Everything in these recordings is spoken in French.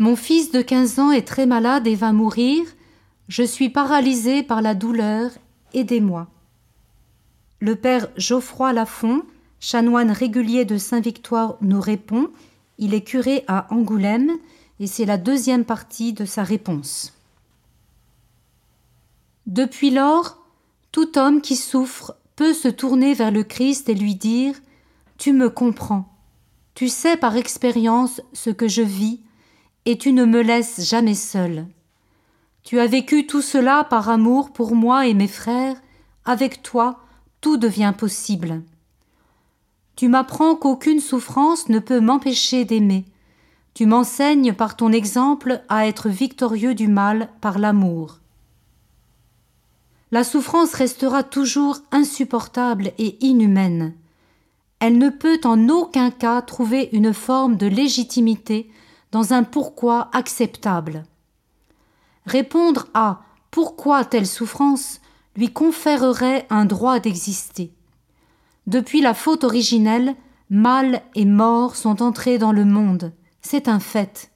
Mon fils de quinze ans est très malade et va mourir. Je suis paralysé par la douleur. Aidez-moi. Le père Geoffroy Lafont, chanoine régulier de Saint-Victoire, nous répond. Il est curé à Angoulême et c'est la deuxième partie de sa réponse. Depuis lors, tout homme qui souffre peut se tourner vers le Christ et lui dire Tu me comprends, tu sais par expérience ce que je vis, et tu ne me laisses jamais seul. Tu as vécu tout cela par amour pour moi et mes frères, avec toi tout devient possible. Tu m'apprends qu'aucune souffrance ne peut m'empêcher d'aimer. Tu m'enseignes par ton exemple à être victorieux du mal par l'amour. La souffrance restera toujours insupportable et inhumaine. Elle ne peut en aucun cas trouver une forme de légitimité dans un pourquoi acceptable. Répondre à pourquoi telle souffrance lui conférerait un droit d'exister. Depuis la faute originelle, mal et mort sont entrés dans le monde, c'est un fait.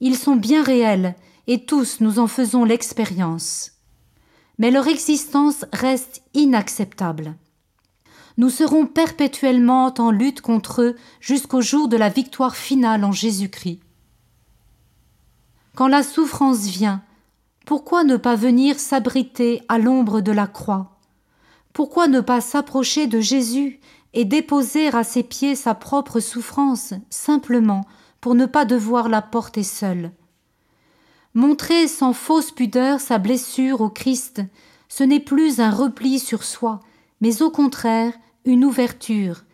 Ils sont bien réels, et tous nous en faisons l'expérience. Mais leur existence reste inacceptable. Nous serons perpétuellement en lutte contre eux jusqu'au jour de la victoire finale en Jésus-Christ. Quand la souffrance vient, pourquoi ne pas venir s'abriter à l'ombre de la croix? Pourquoi ne pas s'approcher de Jésus et déposer à ses pieds sa propre souffrance, simplement pour ne pas devoir la porter seule? Montrer sans fausse pudeur sa blessure au Christ, ce n'est plus un repli sur soi, mais au contraire une ouverture,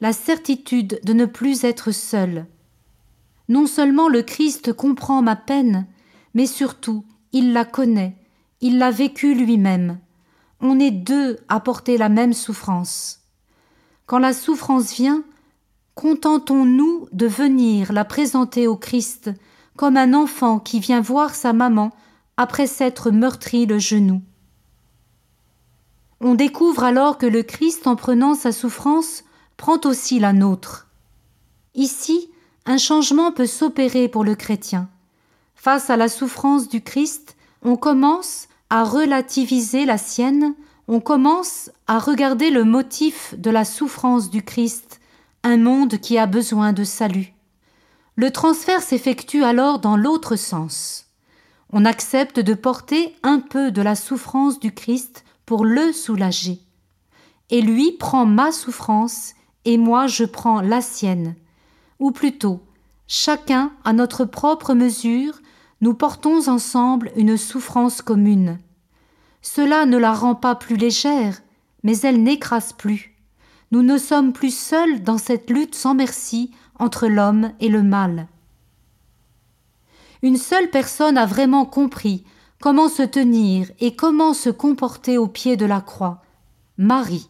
la certitude de ne plus être seul. Non seulement le Christ comprend ma peine, mais surtout il la connaît, il l'a vécue lui-même. On est deux à porter la même souffrance. Quand la souffrance vient, contentons-nous de venir la présenter au Christ comme un enfant qui vient voir sa maman après s'être meurtri le genou. On découvre alors que le Christ, en prenant sa souffrance, prend aussi la nôtre. Ici, un changement peut s'opérer pour le chrétien. Face à la souffrance du Christ, on commence à relativiser la sienne, on commence à regarder le motif de la souffrance du Christ, un monde qui a besoin de salut. Le transfert s'effectue alors dans l'autre sens. On accepte de porter un peu de la souffrance du Christ pour le soulager. Et lui prend ma souffrance et moi je prends la sienne. Ou plutôt, chacun à notre propre mesure, nous portons ensemble une souffrance commune. Cela ne la rend pas plus légère, mais elle n'écrase plus. Nous ne sommes plus seuls dans cette lutte sans merci entre l'homme et le mal. Une seule personne a vraiment compris comment se tenir et comment se comporter au pied de la croix? Marie.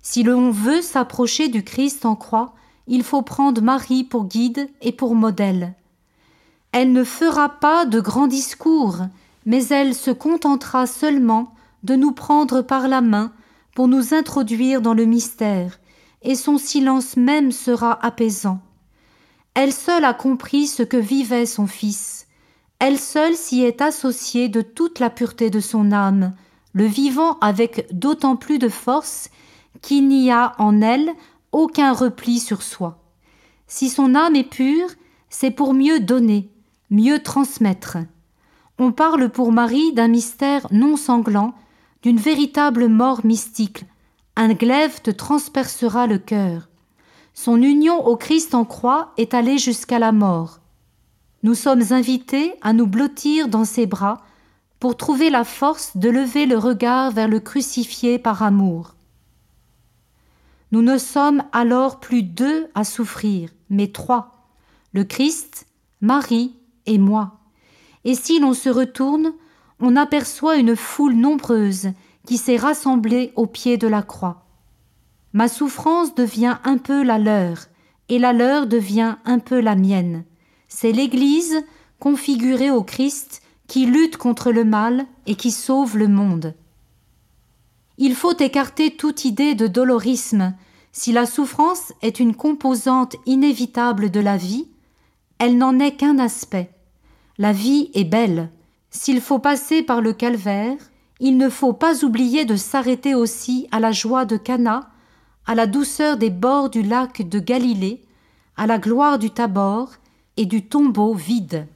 Si l'on veut s'approcher du Christ en croix, il faut prendre Marie pour guide et pour modèle. Elle ne fera pas de grands discours, mais elle se contentera seulement de nous prendre par la main pour nous introduire dans le mystère, et son silence même sera apaisant. Elle seule a compris ce que vivait son Fils. Elle seule s'y est associée de toute la pureté de son âme, le vivant avec d'autant plus de force qu'il n'y a en elle aucun repli sur soi. Si son âme est pure, c'est pour mieux donner, mieux transmettre. On parle pour Marie d'un mystère non sanglant, d'une véritable mort mystique. Un glaive te transpercera le cœur. Son union au Christ en croix est allée jusqu'à la mort. Nous sommes invités à nous blottir dans ses bras pour trouver la force de lever le regard vers le crucifié par amour. Nous ne sommes alors plus deux à souffrir, mais trois, le Christ, Marie et moi. Et si l'on se retourne, on aperçoit une foule nombreuse qui s'est rassemblée au pied de la croix. Ma souffrance devient un peu la leur, et la leur devient un peu la mienne. C'est l'Église configurée au Christ qui lutte contre le mal et qui sauve le monde. Il faut écarter toute idée de dolorisme. Si la souffrance est une composante inévitable de la vie, elle n'en est qu'un aspect. La vie est belle. S'il faut passer par le calvaire, il ne faut pas oublier de s'arrêter aussi à la joie de Cana, à la douceur des bords du lac de Galilée, à la gloire du Tabor et du tombeau vide.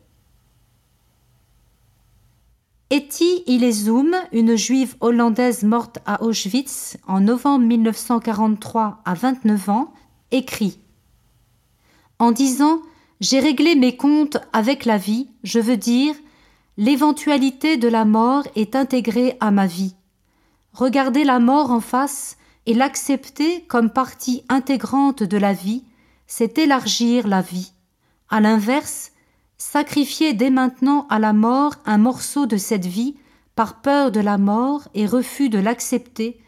Etty Ilezoum, une juive hollandaise morte à Auschwitz en novembre 1943 à 29 ans, écrit En disant J'ai réglé mes comptes avec la vie, je veux dire l'éventualité de la mort est intégrée à ma vie. Regarder la mort en face et l'accepter comme partie intégrante de la vie, c'est élargir la vie. À l'inverse, Sacrifier dès maintenant à la mort un morceau de cette vie par peur de la mort et refus de l'accepter,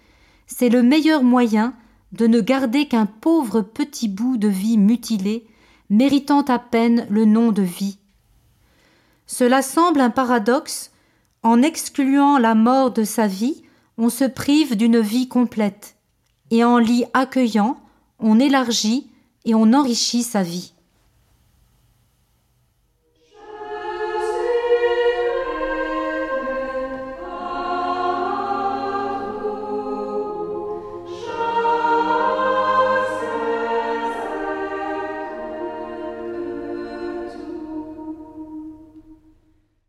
c'est le meilleur moyen de ne garder qu'un pauvre petit bout de vie mutilé, méritant à peine le nom de vie. Cela semble un paradoxe, en excluant la mort de sa vie, on se prive d'une vie complète, et en l'y accueillant, on élargit et on enrichit sa vie.